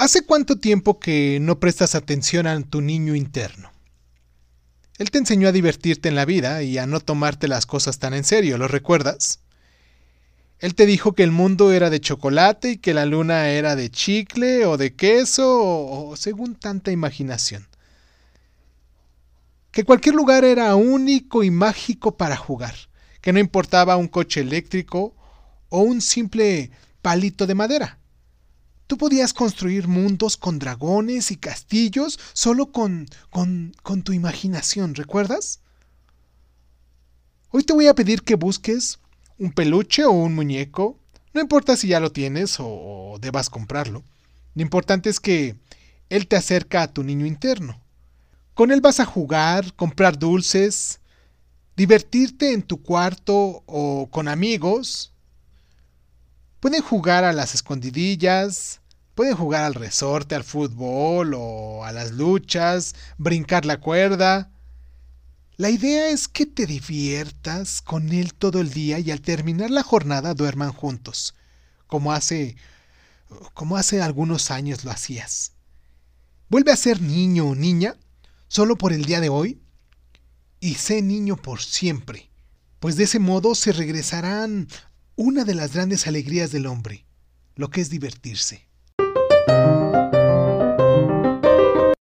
¿Hace cuánto tiempo que no prestas atención a tu niño interno? Él te enseñó a divertirte en la vida y a no tomarte las cosas tan en serio, ¿lo recuerdas? Él te dijo que el mundo era de chocolate y que la luna era de chicle o de queso o, según tanta imaginación. Que cualquier lugar era único y mágico para jugar, que no importaba un coche eléctrico o un simple palito de madera. Tú podías construir mundos con dragones y castillos solo con, con, tu imaginación, ¿recuerdas? Hoy te voy a pedir que busques un peluche o un muñeco. No importa si ya lo tienes o, debas comprarlo. Lo importante es que él te acerca a tu niño interno. Con él vas a jugar, comprar dulces, divertirte en tu cuarto o con amigos. Pueden jugar a las escondidillas, Pueden jugar al resorte, al fútbol o a las luchas, brincar la cuerda. La idea es que te diviertas con él todo el día y al terminar la jornada duerman juntos, como hace como hace algunos años lo hacías. Vuelve a ser niño o niña solo por el día de hoy y sé niño por siempre, pues de ese modo se regresarán una de las grandes alegrías del hombre, lo que es divertirse.